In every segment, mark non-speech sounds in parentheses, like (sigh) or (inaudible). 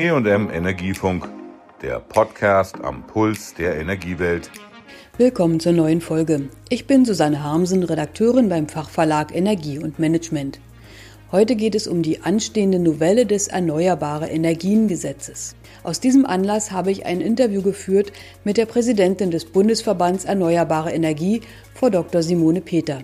EM Energiefunk, der Podcast am Puls der Energiewelt. Willkommen zur neuen Folge. Ich bin Susanne Harmsen, Redakteurin beim Fachverlag Energie und Management. Heute geht es um die anstehende Novelle des Erneuerbare Energien Gesetzes. Aus diesem Anlass habe ich ein Interview geführt mit der Präsidentin des Bundesverbands Erneuerbare Energie, Frau Dr. Simone Peter.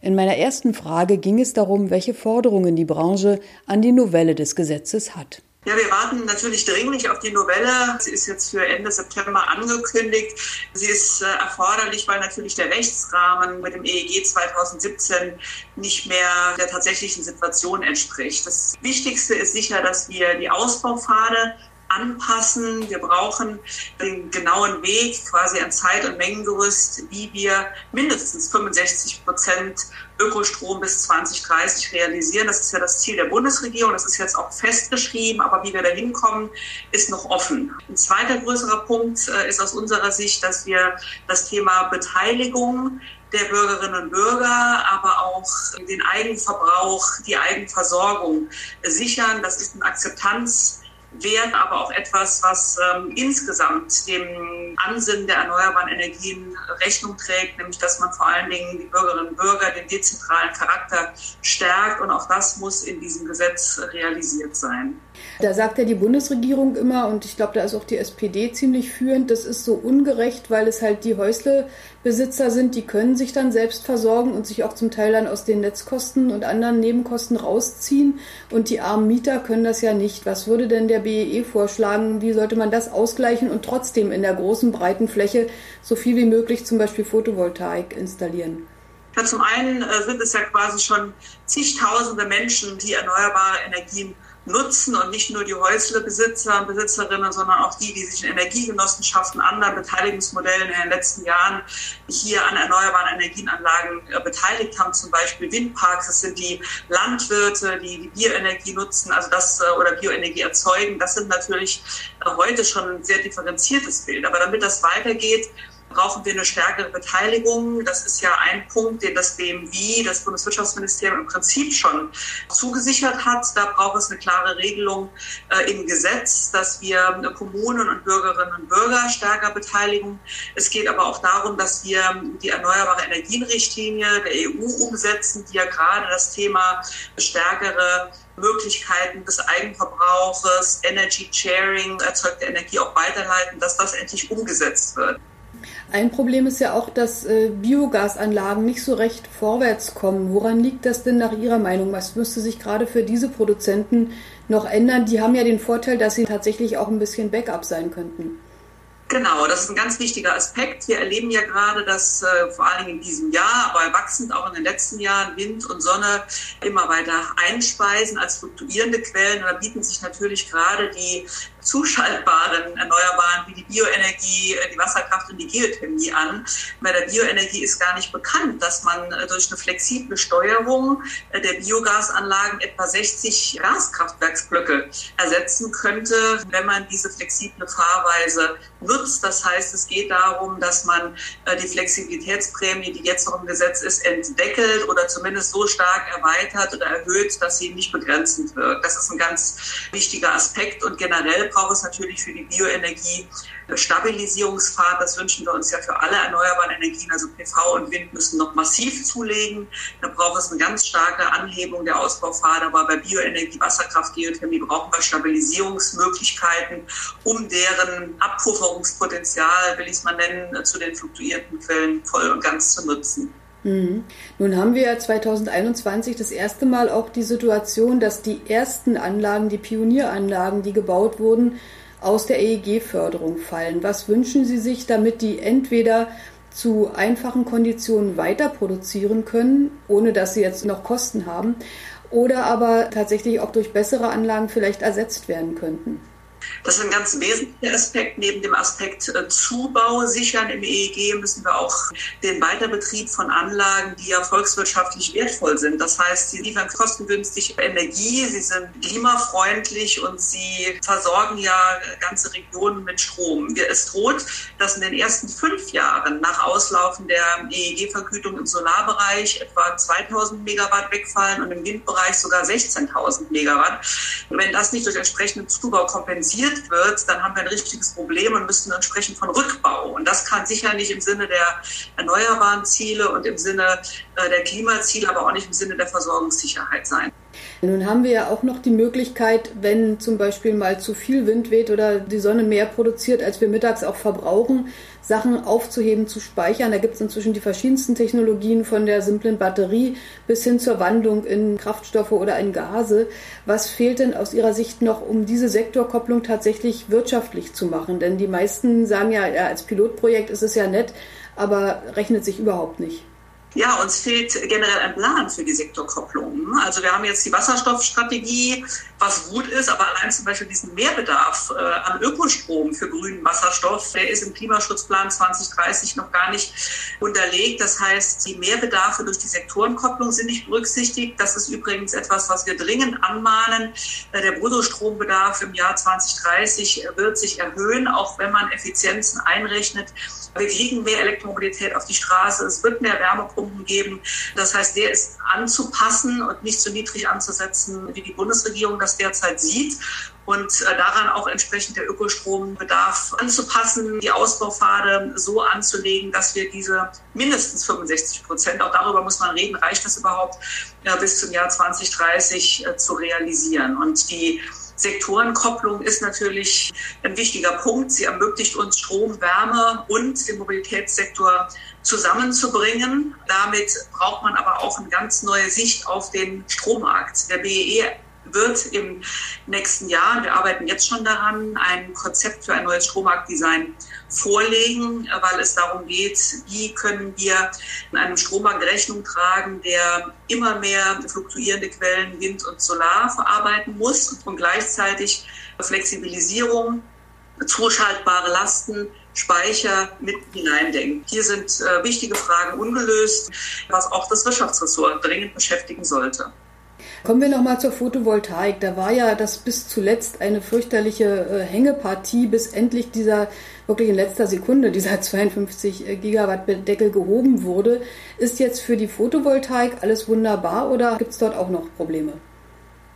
In meiner ersten Frage ging es darum, welche Forderungen die Branche an die Novelle des Gesetzes hat. Ja, wir warten natürlich dringlich auf die Novelle. Sie ist jetzt für Ende September angekündigt. Sie ist äh, erforderlich, weil natürlich der Rechtsrahmen mit dem EEG 2017 nicht mehr der tatsächlichen Situation entspricht. Das Wichtigste ist sicher, dass wir die Ausbaupfade anpassen. Wir brauchen den genauen Weg, quasi ein Zeit- und Mengengerüst, wie wir mindestens 65 Prozent Ökostrom bis 2030 realisieren. Das ist ja das Ziel der Bundesregierung. Das ist jetzt auch festgeschrieben, aber wie wir da hinkommen, ist noch offen. Ein zweiter größerer Punkt äh, ist aus unserer Sicht, dass wir das Thema Beteiligung der Bürgerinnen und Bürger, aber auch den Eigenverbrauch, die Eigenversorgung sichern. Das ist ein Akzeptanz Wert, aber auch etwas, was ähm, insgesamt dem Ansinnen der erneuerbaren Energien Rechnung trägt, nämlich dass man vor allen Dingen die Bürgerinnen und Bürger, den dezentralen Charakter stärkt und auch das muss in diesem Gesetz realisiert sein. Da sagt ja die Bundesregierung immer, und ich glaube, da ist auch die SPD ziemlich führend, das ist so ungerecht, weil es halt die Häuslebesitzer sind, die können sich dann selbst versorgen und sich auch zum Teil dann aus den Netzkosten und anderen Nebenkosten rausziehen. Und die armen Mieter können das ja nicht. Was würde denn der BEE vorschlagen? Wie sollte man das ausgleichen und trotzdem in der großen, breiten Fläche so viel wie möglich zum Beispiel Photovoltaik installieren? Ja, zum einen äh, sind es ja quasi schon zigtausende Menschen, die erneuerbare Energien nutzen und nicht nur die Häuslebesitzer und Besitzerinnen, sondern auch die, die sich in Energiegenossenschaften, anderen Beteiligungsmodellen in den letzten Jahren hier an erneuerbaren Energienanlagen äh, beteiligt haben, zum Beispiel Windparks. Das sind die Landwirte, die die Bioenergie nutzen, also das äh, oder Bioenergie erzeugen. Das sind natürlich äh, heute schon ein sehr differenziertes Bild. Aber damit das weitergeht, brauchen wir eine stärkere Beteiligung. Das ist ja ein Punkt, den das BMW, das Bundeswirtschaftsministerium im Prinzip schon zugesichert hat. Da braucht es eine klare Regelung äh, im Gesetz, dass wir Kommunen und Bürgerinnen und Bürger stärker beteiligen. Es geht aber auch darum, dass wir die erneuerbare Energienrichtlinie der EU umsetzen, die ja gerade das Thema stärkere Möglichkeiten des Eigenverbrauches, Energy Sharing, erzeugte Energie auch weiterleiten, dass das endlich umgesetzt wird. Ein Problem ist ja auch, dass äh, Biogasanlagen nicht so recht vorwärts kommen. Woran liegt das denn nach Ihrer Meinung? Was müsste sich gerade für diese Produzenten noch ändern? Die haben ja den Vorteil, dass sie tatsächlich auch ein bisschen Backup sein könnten. Genau, das ist ein ganz wichtiger Aspekt. Wir erleben ja gerade, dass äh, vor allen Dingen in diesem Jahr, aber wachsend auch in den letzten Jahren Wind und Sonne immer weiter einspeisen als fluktuierende Quellen. Und da bieten sich natürlich gerade die zuschaltbaren Erneuerbaren wie die Bioenergie, äh, die Wasserkraft und die Geothermie an. Bei der Bioenergie ist gar nicht bekannt, dass man äh, durch eine flexible Steuerung äh, der Biogasanlagen etwa 60 Gaskraftwerksblöcke ersetzen könnte, wenn man diese flexible Fahrweise nutzt. Das heißt, es geht darum, dass man die Flexibilitätsprämie, die jetzt noch im Gesetz ist, entdeckelt oder zumindest so stark erweitert oder erhöht, dass sie nicht begrenzend wirkt. Das ist ein ganz wichtiger Aspekt und generell braucht es natürlich für die Bioenergie Stabilisierungspfad. Das wünschen wir uns ja für alle erneuerbaren Energien. Also PV und Wind müssen noch massiv zulegen. Da braucht es eine ganz starke Anhebung der Ausbaupfade. Aber bei Bioenergie, Wasserkraft, Geothermie brauchen wir Stabilisierungsmöglichkeiten, um deren Abpufferungspotenzial, will ich es mal nennen, zu den fluktuierenden Quellen voll und ganz zu nutzen. Mhm. Nun haben wir ja 2021 das erste Mal auch die Situation, dass die ersten Anlagen, die Pionieranlagen, die gebaut wurden, aus der EEG-Förderung fallen. Was wünschen Sie sich, damit die entweder zu einfachen Konditionen weiter produzieren können, ohne dass sie jetzt noch Kosten haben, oder aber tatsächlich auch durch bessere Anlagen vielleicht ersetzt werden könnten? Das ist ein ganz wesentlicher Aspekt. Neben dem Aspekt äh, Zubau sichern im EEG müssen wir auch den Weiterbetrieb von Anlagen, die ja volkswirtschaftlich wertvoll sind. Das heißt, sie liefern kostengünstig Energie, sie sind klimafreundlich und sie versorgen ja ganze Regionen mit Strom. Es droht, dass in den ersten fünf Jahren nach Auslaufen der EEG-Vergütung im Solarbereich etwa 2000 Megawatt wegfallen und im Windbereich sogar 16.000 Megawatt. Und wenn das nicht durch entsprechenden Zubau kompensiert reduziert wird, dann haben wir ein richtiges Problem und müssen entsprechend von Rückbau. Und das kann sicher nicht im Sinne der erneuerbaren Ziele und im Sinne äh, der Klimaziele, aber auch nicht im Sinne der Versorgungssicherheit sein. Nun haben wir ja auch noch die Möglichkeit, wenn zum Beispiel mal zu viel Wind weht oder die Sonne mehr produziert, als wir mittags auch verbrauchen, Sachen aufzuheben, zu speichern. Da gibt es inzwischen die verschiedensten Technologien von der simplen Batterie bis hin zur Wandlung in Kraftstoffe oder in Gase. Was fehlt denn aus Ihrer Sicht noch, um diese Sektorkopplung tatsächlich wirtschaftlich zu machen? Denn die meisten sagen ja, ja als Pilotprojekt ist es ja nett, aber rechnet sich überhaupt nicht. Ja, uns fehlt generell ein Plan für die Sektorkopplung. Also wir haben jetzt die Wasserstoffstrategie, was gut ist, aber allein zum Beispiel diesen Mehrbedarf äh, an Ökostrom für grünen Wasserstoff, der ist im Klimaschutzplan 2030 noch gar nicht unterlegt. Das heißt, die Mehrbedarfe durch die Sektorenkopplung sind nicht berücksichtigt. Das ist übrigens etwas, was wir dringend anmahnen. Äh, der Bruttostrombedarf im Jahr 2030 wird sich erhöhen, auch wenn man Effizienzen einrechnet. Wir kriegen mehr Elektromobilität auf die Straße. Es wird mehr Wärmeproduktion Schwerpunkten geben. Das heißt, der ist anzupassen und nicht so niedrig anzusetzen, wie die Bundesregierung das derzeit sieht und äh, daran auch entsprechend der Ökostrombedarf anzupassen, die Ausbaupfade so anzulegen, dass wir diese mindestens 65 Prozent, auch darüber muss man reden, reicht das überhaupt, bis zum Jahr 2030 äh, zu realisieren. Und die Sektorenkopplung ist natürlich ein wichtiger Punkt. Sie ermöglicht uns Strom, Wärme und den Mobilitätssektor zusammenzubringen. Damit braucht man aber auch eine ganz neue Sicht auf den Strommarkt. Der BEE wird im nächsten Jahr, wir arbeiten jetzt schon daran, ein Konzept für ein neues Strommarktdesign vorlegen, weil es darum geht, wie können wir in einem Strommarkt Rechnung tragen, der immer mehr fluktuierende Quellen Wind und Solar verarbeiten muss und gleichzeitig Flexibilisierung, zuschaltbare Lasten, Speicher mit hineindenkt. Hier sind äh, wichtige Fragen ungelöst, was auch das Wirtschaftsressort dringend beschäftigen sollte. Kommen wir nochmal zur Photovoltaik. Da war ja das bis zuletzt eine fürchterliche äh, Hängepartie, bis endlich dieser wirklich in letzter Sekunde dieser (laughs) 52 äh, Gigawatt Deckel gehoben wurde. Ist jetzt für die Photovoltaik alles wunderbar oder gibt es dort auch noch Probleme?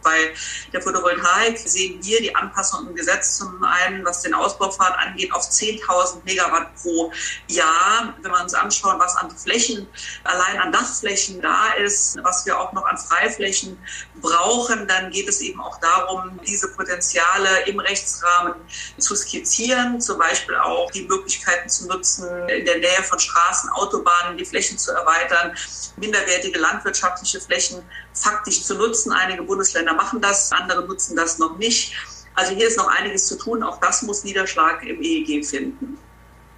Bei der Photovoltaik sehen wir die Anpassung im Gesetz zum einen, was den Ausbaupfad angeht, auf 10.000 Megawatt pro Jahr. Wenn wir uns anschauen, was an Flächen, allein an Dachflächen da ist, was wir auch noch an Freiflächen brauchen, dann geht es eben auch darum, diese Potenziale im Rechtsrahmen zu skizzieren, zum Beispiel auch die Möglichkeiten zu nutzen, in der Nähe von Straßen, Autobahnen die Flächen zu erweitern, minderwertige landwirtschaftliche Flächen faktisch zu nutzen. Einige Bundesländer machen das, andere nutzen das noch nicht. Also hier ist noch einiges zu tun. Auch das muss Niederschlag im EEG finden.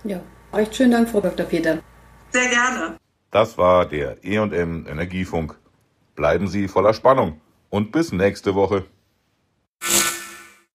Ja, recht schönen Dank, Frau Dr. Peter. Sehr gerne. Das war der E&M Energiefunk. Bleiben Sie voller Spannung und bis nächste Woche.